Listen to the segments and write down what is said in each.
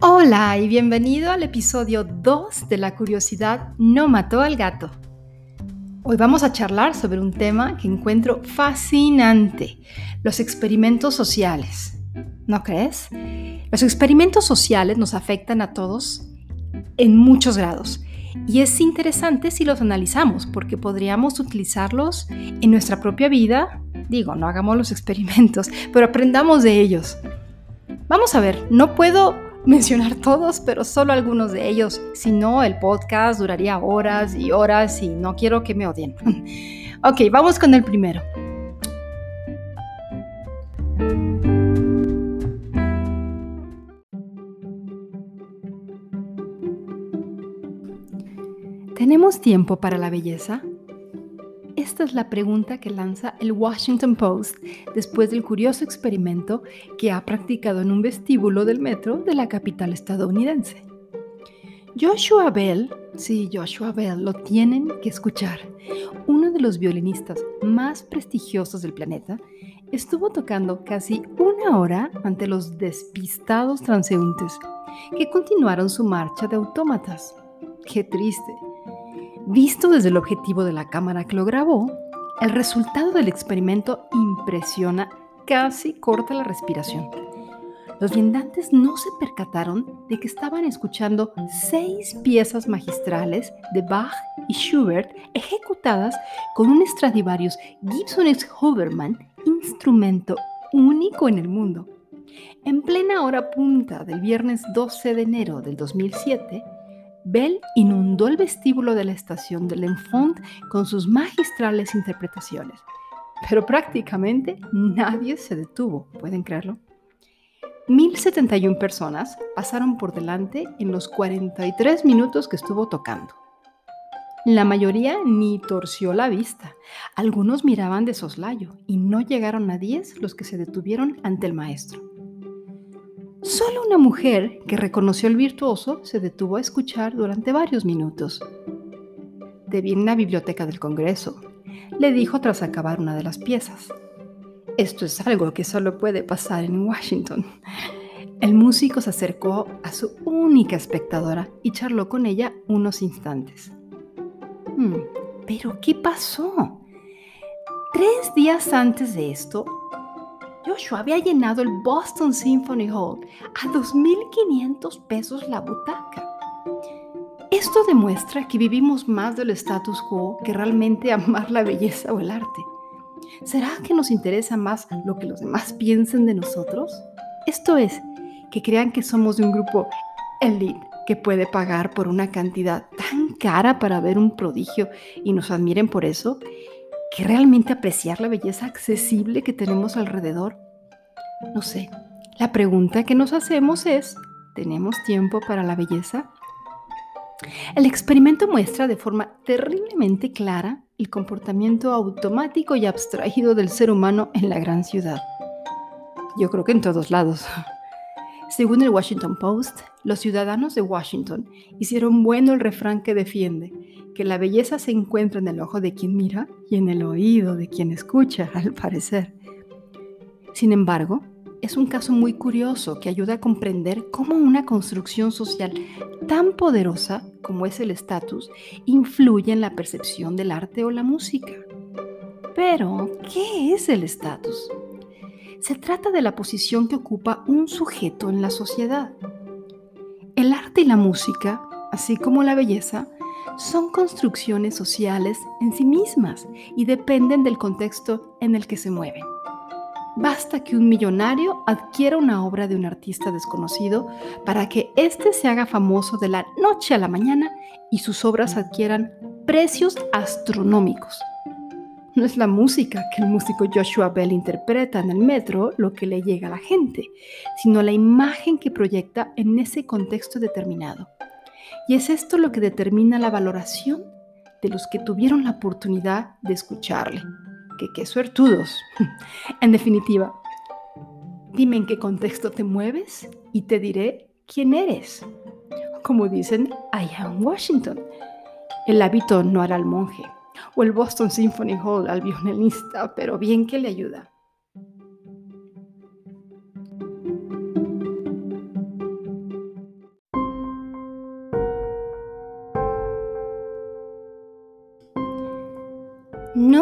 Hola y bienvenido al episodio 2 de La curiosidad no mató al gato. Hoy vamos a charlar sobre un tema que encuentro fascinante, los experimentos sociales. ¿No crees? Los experimentos sociales nos afectan a todos en muchos grados y es interesante si los analizamos porque podríamos utilizarlos en nuestra propia vida. Digo, no hagamos los experimentos, pero aprendamos de ellos. Vamos a ver, no puedo mencionar todos, pero solo algunos de ellos. Si no, el podcast duraría horas y horas y no quiero que me odien. ok, vamos con el primero. ¿Tenemos tiempo para la belleza? Esta es la pregunta que lanza el Washington Post después del curioso experimento que ha practicado en un vestíbulo del metro de la capital estadounidense. Joshua Bell, sí, Joshua Bell, lo tienen que escuchar. Uno de los violinistas más prestigiosos del planeta estuvo tocando casi una hora ante los despistados transeúntes que continuaron su marcha de autómatas. Qué triste. Visto desde el objetivo de la cámara que lo grabó, el resultado del experimento impresiona, casi corta la respiración. Los viandantes no se percataron de que estaban escuchando seis piezas magistrales de Bach y Schubert ejecutadas con un Stradivarius Gibson X Hoverman, instrumento único en el mundo. En plena hora punta del viernes 12 de enero del 2007, Bell inundó el vestíbulo de la estación de L'Enfant con sus magistrales interpretaciones, pero prácticamente nadie se detuvo, ¿pueden creerlo? 1071 personas pasaron por delante en los 43 minutos que estuvo tocando. La mayoría ni torció la vista. Algunos miraban de soslayo y no llegaron a 10 los que se detuvieron ante el maestro. Solo una mujer que reconoció al virtuoso se detuvo a escuchar durante varios minutos. Debí en la biblioteca del Congreso, le dijo tras acabar una de las piezas. Esto es algo que solo puede pasar en Washington. El músico se acercó a su única espectadora y charló con ella unos instantes. Hmm, ¿Pero qué pasó? Tres días antes de esto, Joshua había llenado el Boston Symphony Hall a 2.500 pesos la butaca. Esto demuestra que vivimos más del status quo que realmente amar la belleza o el arte. ¿Será que nos interesa más lo que los demás piensen de nosotros? Esto es, que crean que somos de un grupo elite que puede pagar por una cantidad tan cara para ver un prodigio y nos admiren por eso, que realmente apreciar la belleza accesible que tenemos alrededor? No sé. La pregunta que nos hacemos es, ¿tenemos tiempo para la belleza? El experimento muestra de forma terriblemente clara el comportamiento automático y abstraído del ser humano en la gran ciudad. Yo creo que en todos lados. Según el Washington Post, los ciudadanos de Washington hicieron bueno el refrán que defiende que la belleza se encuentra en el ojo de quien mira y en el oído de quien escucha, al parecer. Sin embargo, es un caso muy curioso que ayuda a comprender cómo una construcción social tan poderosa como es el estatus influye en la percepción del arte o la música. Pero, ¿qué es el estatus? Se trata de la posición que ocupa un sujeto en la sociedad. El arte y la música, así como la belleza, son construcciones sociales en sí mismas y dependen del contexto en el que se mueven. Basta que un millonario adquiera una obra de un artista desconocido para que éste se haga famoso de la noche a la mañana y sus obras adquieran precios astronómicos. No es la música que el músico Joshua Bell interpreta en el metro lo que le llega a la gente, sino la imagen que proyecta en ese contexto determinado. Y es esto lo que determina la valoración de los que tuvieron la oportunidad de escucharle. Que qué suertudos. en definitiva, dime en qué contexto te mueves y te diré quién eres. Como dicen allá en Washington, el hábito no hará al monje o el Boston Symphony Hall al violinista, pero bien que le ayuda.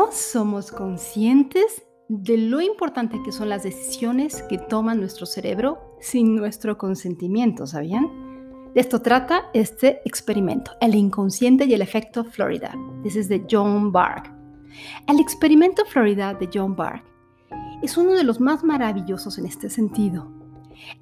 No somos conscientes de lo importante que son las decisiones que toma nuestro cerebro sin nuestro consentimiento, ¿sabían? De esto trata este experimento, el inconsciente y el efecto Florida. This is de John Bark. El experimento Florida de John Bark es uno de los más maravillosos en este sentido.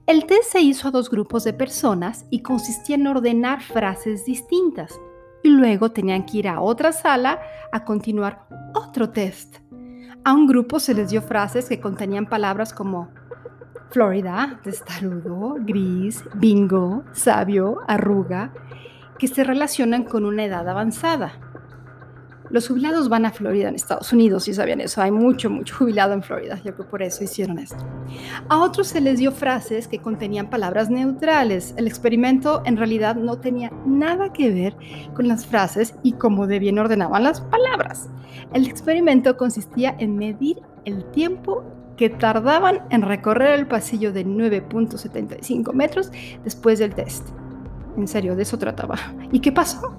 El test se hizo a dos grupos de personas y consistía en ordenar frases distintas y luego tenían que ir a otra sala a continuar otro test. A un grupo se les dio frases que contenían palabras como Florida, testarudo, gris, bingo, sabio, arruga, que se relacionan con una edad avanzada. Los jubilados van a Florida en Estados Unidos, si sabían eso. Hay mucho, mucho jubilado en Florida. Yo creo que por eso hicieron esto. A otros se les dio frases que contenían palabras neutrales. El experimento en realidad no tenía nada que ver con las frases y cómo de bien ordenaban las palabras. El experimento consistía en medir el tiempo que tardaban en recorrer el pasillo de 9.75 metros después del test. En serio, de eso trataba. ¿Y qué pasó?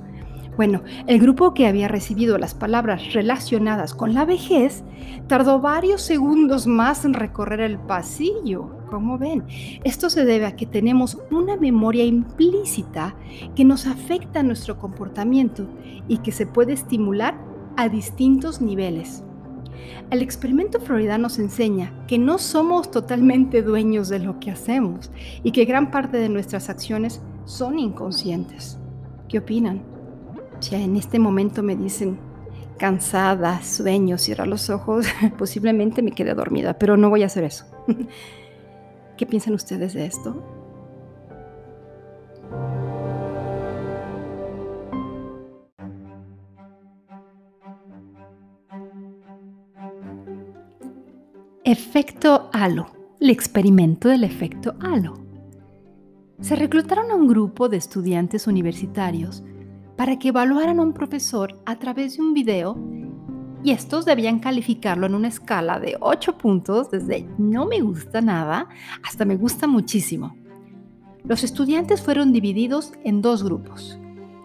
Bueno, el grupo que había recibido las palabras relacionadas con la vejez tardó varios segundos más en recorrer el pasillo. Como ven, esto se debe a que tenemos una memoria implícita que nos afecta a nuestro comportamiento y que se puede estimular a distintos niveles. El experimento Florida nos enseña que no somos totalmente dueños de lo que hacemos y que gran parte de nuestras acciones son inconscientes. ¿Qué opinan? En este momento me dicen cansada, sueño, cierra los ojos, posiblemente me quede dormida, pero no voy a hacer eso. ¿Qué piensan ustedes de esto? Efecto halo, el experimento del efecto halo. Se reclutaron a un grupo de estudiantes universitarios para que evaluaran a un profesor a través de un video y estos debían calificarlo en una escala de 8 puntos desde no me gusta nada hasta me gusta muchísimo. Los estudiantes fueron divididos en dos grupos.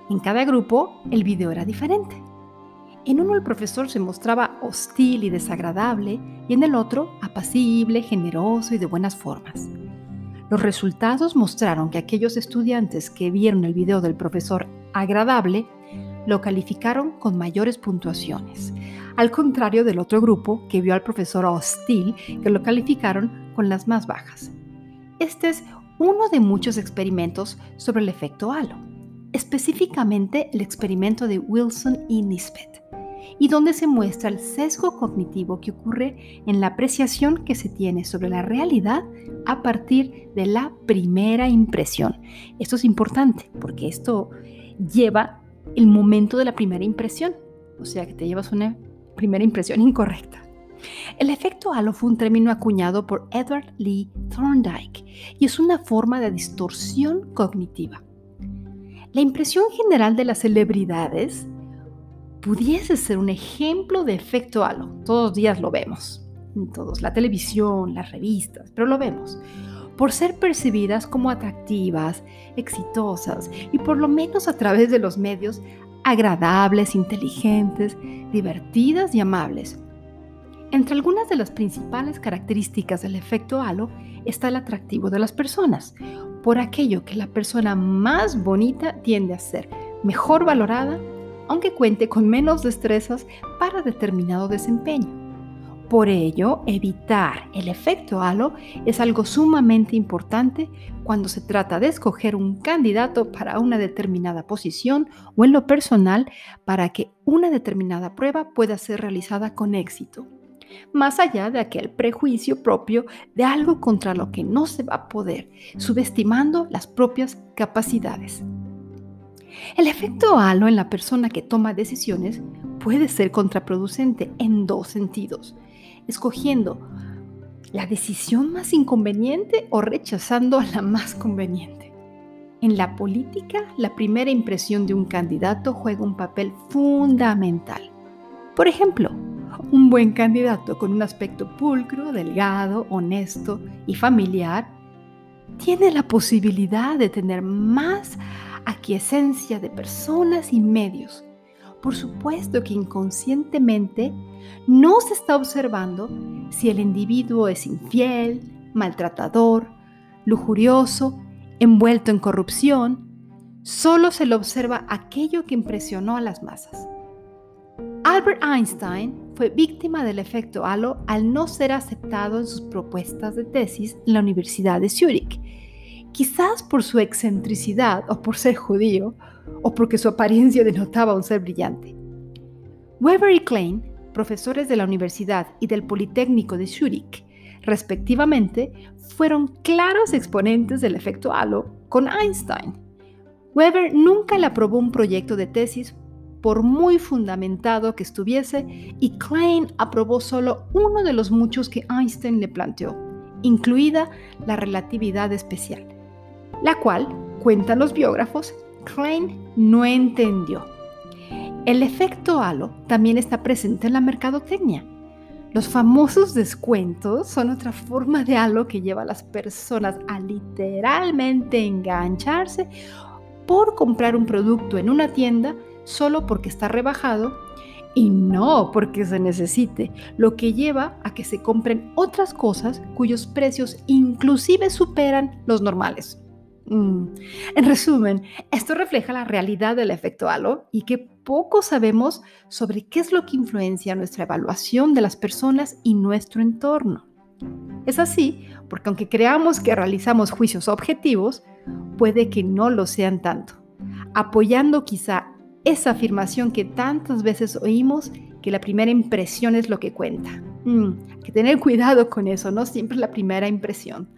En cada grupo el video era diferente. En uno el profesor se mostraba hostil y desagradable y en el otro apacible, generoso y de buenas formas. Los resultados mostraron que aquellos estudiantes que vieron el video del profesor agradable lo calificaron con mayores puntuaciones, al contrario del otro grupo que vio al profesor hostil que lo calificaron con las más bajas. Este es uno de muchos experimentos sobre el efecto halo, específicamente el experimento de Wilson y Nisbet y donde se muestra el sesgo cognitivo que ocurre en la apreciación que se tiene sobre la realidad a partir de la primera impresión. Esto es importante porque esto lleva el momento de la primera impresión, o sea que te llevas una primera impresión incorrecta. El efecto halo fue un término acuñado por Edward Lee Thorndike y es una forma de distorsión cognitiva. La impresión general de las celebridades pudiese ser un ejemplo de efecto halo. Todos los días lo vemos, en todos, la televisión, las revistas, pero lo vemos. Por ser percibidas como atractivas, exitosas y por lo menos a través de los medios agradables, inteligentes, divertidas y amables. Entre algunas de las principales características del efecto halo está el atractivo de las personas, por aquello que la persona más bonita tiende a ser mejor valorada aunque cuente con menos destrezas para determinado desempeño. Por ello, evitar el efecto halo es algo sumamente importante cuando se trata de escoger un candidato para una determinada posición o en lo personal para que una determinada prueba pueda ser realizada con éxito, más allá de aquel prejuicio propio de algo contra lo que no se va a poder, subestimando las propias capacidades. El efecto halo en la persona que toma decisiones puede ser contraproducente en dos sentidos, escogiendo la decisión más inconveniente o rechazando la más conveniente. En la política, la primera impresión de un candidato juega un papel fundamental. Por ejemplo, un buen candidato con un aspecto pulcro, delgado, honesto y familiar tiene la posibilidad de tener más aquiescencia de personas y medios, por supuesto que inconscientemente no se está observando si el individuo es infiel, maltratador, lujurioso, envuelto en corrupción. Solo se le observa aquello que impresionó a las masas. Albert Einstein fue víctima del efecto halo al no ser aceptado en sus propuestas de tesis en la Universidad de Zúrich, quizás por su excentricidad o por ser judío o porque su apariencia denotaba un ser brillante. Weber y Klein, profesores de la Universidad y del Politécnico de Zúrich, respectivamente, fueron claros exponentes del efecto halo con Einstein. Weber nunca le aprobó un proyecto de tesis por muy fundamentado que estuviese y Klein aprobó solo uno de los muchos que Einstein le planteó, incluida la relatividad especial, la cual, cuentan los biógrafos, Klein no entendió. El efecto halo también está presente en la mercadotecnia. Los famosos descuentos son otra forma de halo que lleva a las personas a literalmente engancharse por comprar un producto en una tienda solo porque está rebajado y no porque se necesite, lo que lleva a que se compren otras cosas cuyos precios inclusive superan los normales. Mm. En resumen, esto refleja la realidad del efecto halo y que poco sabemos sobre qué es lo que influencia nuestra evaluación de las personas y nuestro entorno. Es así porque aunque creamos que realizamos juicios objetivos, puede que no lo sean tanto, apoyando quizá esa afirmación que tantas veces oímos que la primera impresión es lo que cuenta. Mm, hay que tener cuidado con eso, no siempre es la primera impresión.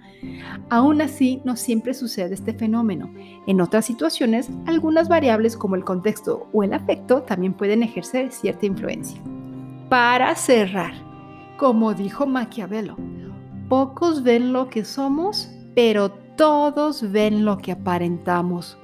Aún así, no siempre sucede este fenómeno. En otras situaciones, algunas variables como el contexto o el afecto también pueden ejercer cierta influencia. Para cerrar, como dijo Maquiavelo, pocos ven lo que somos, pero todos ven lo que aparentamos.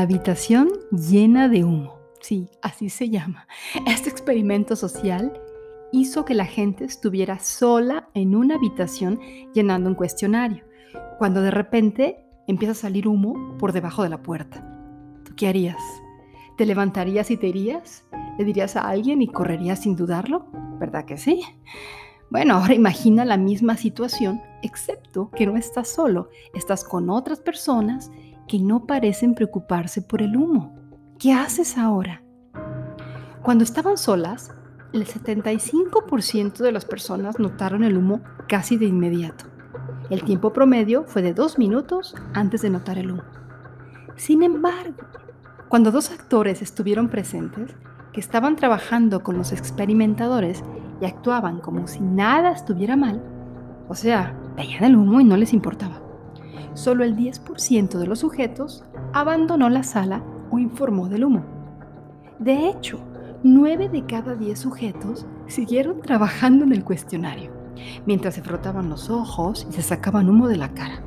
La habitación llena de humo. Sí, así se llama. Este experimento social hizo que la gente estuviera sola en una habitación llenando un cuestionario, cuando de repente empieza a salir humo por debajo de la puerta. ¿Tú qué harías? ¿Te levantarías y te irías? ¿Le dirías a alguien y correrías sin dudarlo? ¿Verdad que sí? Bueno, ahora imagina la misma situación, excepto que no estás solo, estás con otras personas que no parecen preocuparse por el humo. ¿Qué haces ahora? Cuando estaban solas, el 75% de las personas notaron el humo casi de inmediato. El tiempo promedio fue de dos minutos antes de notar el humo. Sin embargo, cuando dos actores estuvieron presentes, que estaban trabajando con los experimentadores y actuaban como si nada estuviera mal, o sea, veían el humo y no les importaba solo el 10% de los sujetos abandonó la sala o informó del humo. De hecho, 9 de cada 10 sujetos siguieron trabajando en el cuestionario, mientras se frotaban los ojos y se sacaban humo de la cara.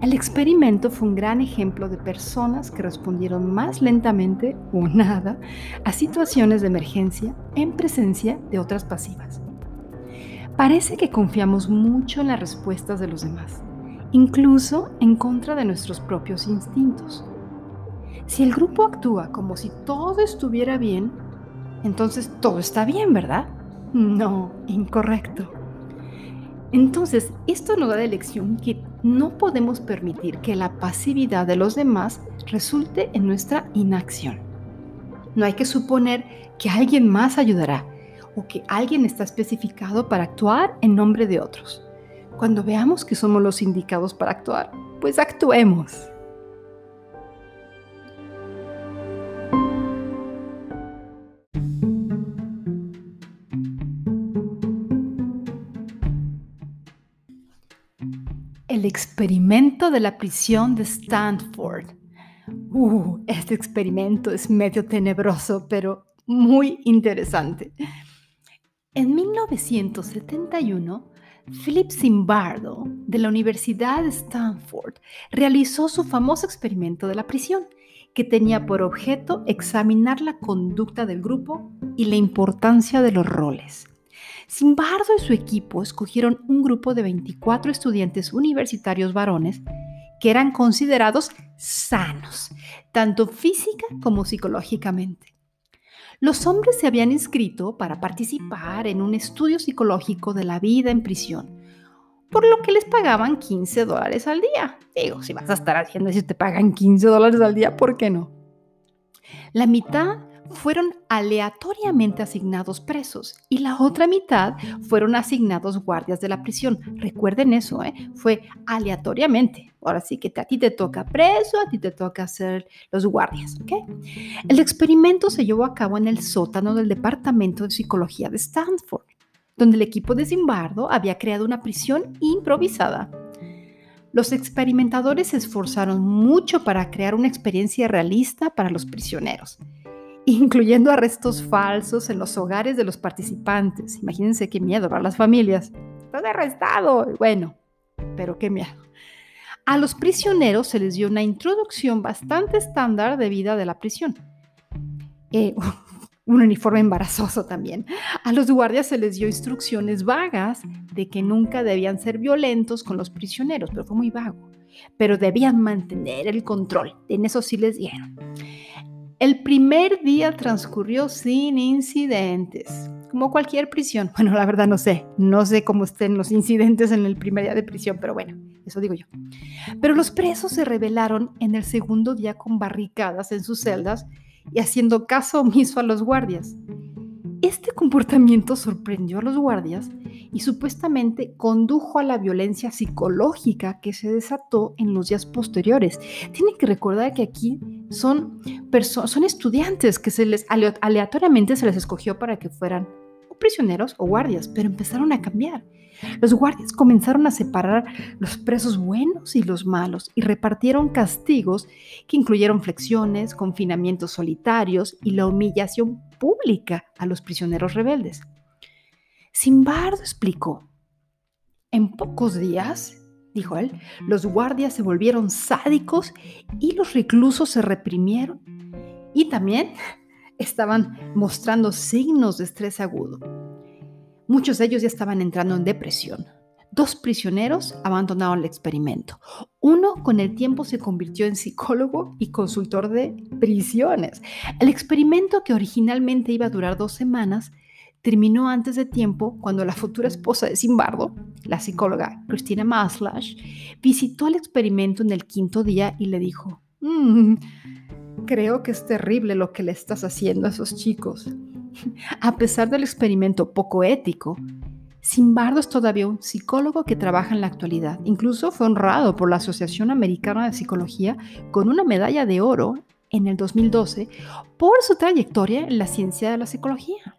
El experimento fue un gran ejemplo de personas que respondieron más lentamente o nada a situaciones de emergencia en presencia de otras pasivas. Parece que confiamos mucho en las respuestas de los demás, incluso en contra de nuestros propios instintos. Si el grupo actúa como si todo estuviera bien, entonces todo está bien, ¿verdad? No, incorrecto. Entonces, esto nos da de lección que no podemos permitir que la pasividad de los demás resulte en nuestra inacción. No hay que suponer que alguien más ayudará o que alguien está especificado para actuar en nombre de otros. Cuando veamos que somos los indicados para actuar, pues actuemos. El experimento de la prisión de Stanford. Uh, este experimento es medio tenebroso, pero muy interesante. En 1971, Philip Zimbardo, de la Universidad de Stanford, realizó su famoso experimento de la prisión, que tenía por objeto examinar la conducta del grupo y la importancia de los roles. Simbardo y su equipo escogieron un grupo de 24 estudiantes universitarios varones que eran considerados sanos, tanto física como psicológicamente. Los hombres se habían inscrito para participar en un estudio psicológico de la vida en prisión, por lo que les pagaban 15 dólares al día. Digo, si vas a estar haciendo eso, te pagan 15 dólares al día, ¿por qué no? La mitad fueron aleatoriamente asignados presos y la otra mitad fueron asignados guardias de la prisión. Recuerden eso, ¿eh? fue aleatoriamente. Ahora sí que a ti te toca preso, a ti te toca hacer los guardias. El experimento se llevó a cabo en el sótano del Departamento de Psicología de Stanford, donde el equipo de Zimbardo había creado una prisión improvisada. Los experimentadores se esforzaron mucho para crear una experiencia realista para los prisioneros incluyendo arrestos falsos en los hogares de los participantes. Imagínense qué miedo para las familias. Estás arrestado. Bueno, pero qué miedo. A los prisioneros se les dio una introducción bastante estándar de vida de la prisión. Eh, un uniforme embarazoso también. A los guardias se les dio instrucciones vagas de que nunca debían ser violentos con los prisioneros, pero fue muy vago. Pero debían mantener el control. En eso sí les dieron. El primer día transcurrió sin incidentes, como cualquier prisión. Bueno, la verdad no sé, no sé cómo estén los incidentes en el primer día de prisión, pero bueno, eso digo yo. Pero los presos se rebelaron en el segundo día con barricadas en sus celdas y haciendo caso omiso a los guardias. Este comportamiento sorprendió a los guardias y supuestamente condujo a la violencia psicológica que se desató en los días posteriores. Tienen que recordar que aquí son, son estudiantes que se les aleatoriamente se les escogió para que fueran prisioneros o guardias, pero empezaron a cambiar. Los guardias comenzaron a separar los presos buenos y los malos y repartieron castigos que incluyeron flexiones, confinamientos solitarios y la humillación pública a los prisioneros rebeldes. Simbardo explicó, en pocos días, dijo él, los guardias se volvieron sádicos y los reclusos se reprimieron y también estaban mostrando signos de estrés agudo. Muchos de ellos ya estaban entrando en depresión. Dos prisioneros abandonaron el experimento. Uno con el tiempo se convirtió en psicólogo y consultor de prisiones. El experimento que originalmente iba a durar dos semanas terminó antes de tiempo cuando la futura esposa de Simbardo, la psicóloga Christina Maslash, visitó el experimento en el quinto día y le dijo, mm, creo que es terrible lo que le estás haciendo a esos chicos. A pesar del experimento poco ético, Simbardo es todavía un psicólogo que trabaja en la actualidad. Incluso fue honrado por la Asociación Americana de Psicología con una medalla de oro en el 2012 por su trayectoria en la ciencia de la psicología.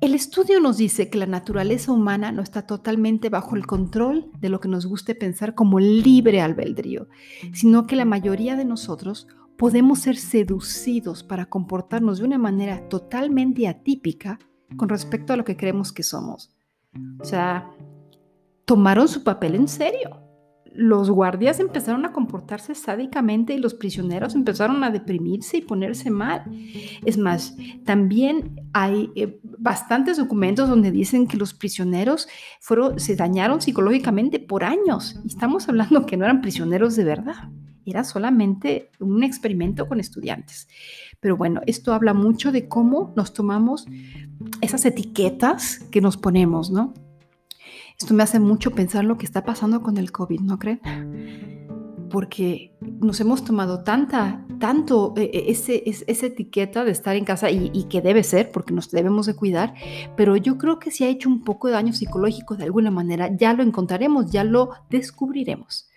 El estudio nos dice que la naturaleza humana no está totalmente bajo el control de lo que nos guste pensar como libre albedrío, sino que la mayoría de nosotros podemos ser seducidos para comportarnos de una manera totalmente atípica con respecto a lo que creemos que somos. O sea, tomaron su papel en serio. Los guardias empezaron a comportarse sádicamente y los prisioneros empezaron a deprimirse y ponerse mal. Es más, también hay eh, bastantes documentos donde dicen que los prisioneros se dañaron psicológicamente por años. Y estamos hablando que no eran prisioneros de verdad era solamente un experimento con estudiantes. Pero bueno, esto habla mucho de cómo nos tomamos esas etiquetas que nos ponemos, ¿no? Esto me hace mucho pensar lo que está pasando con el COVID, ¿no creen? Porque nos hemos tomado tanta, tanto eh, eh, ese, esa etiqueta de estar en casa y, que debe ser, porque nos debemos de cuidar, pero yo creo que si ha hecho un poco de daño psicológico de alguna manera. Ya lo encontraremos, ya lo descubriremos.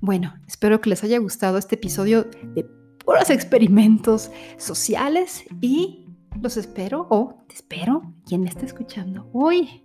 Bueno, espero que les haya gustado este episodio de puros experimentos sociales y los espero o te espero quien me esté escuchando hoy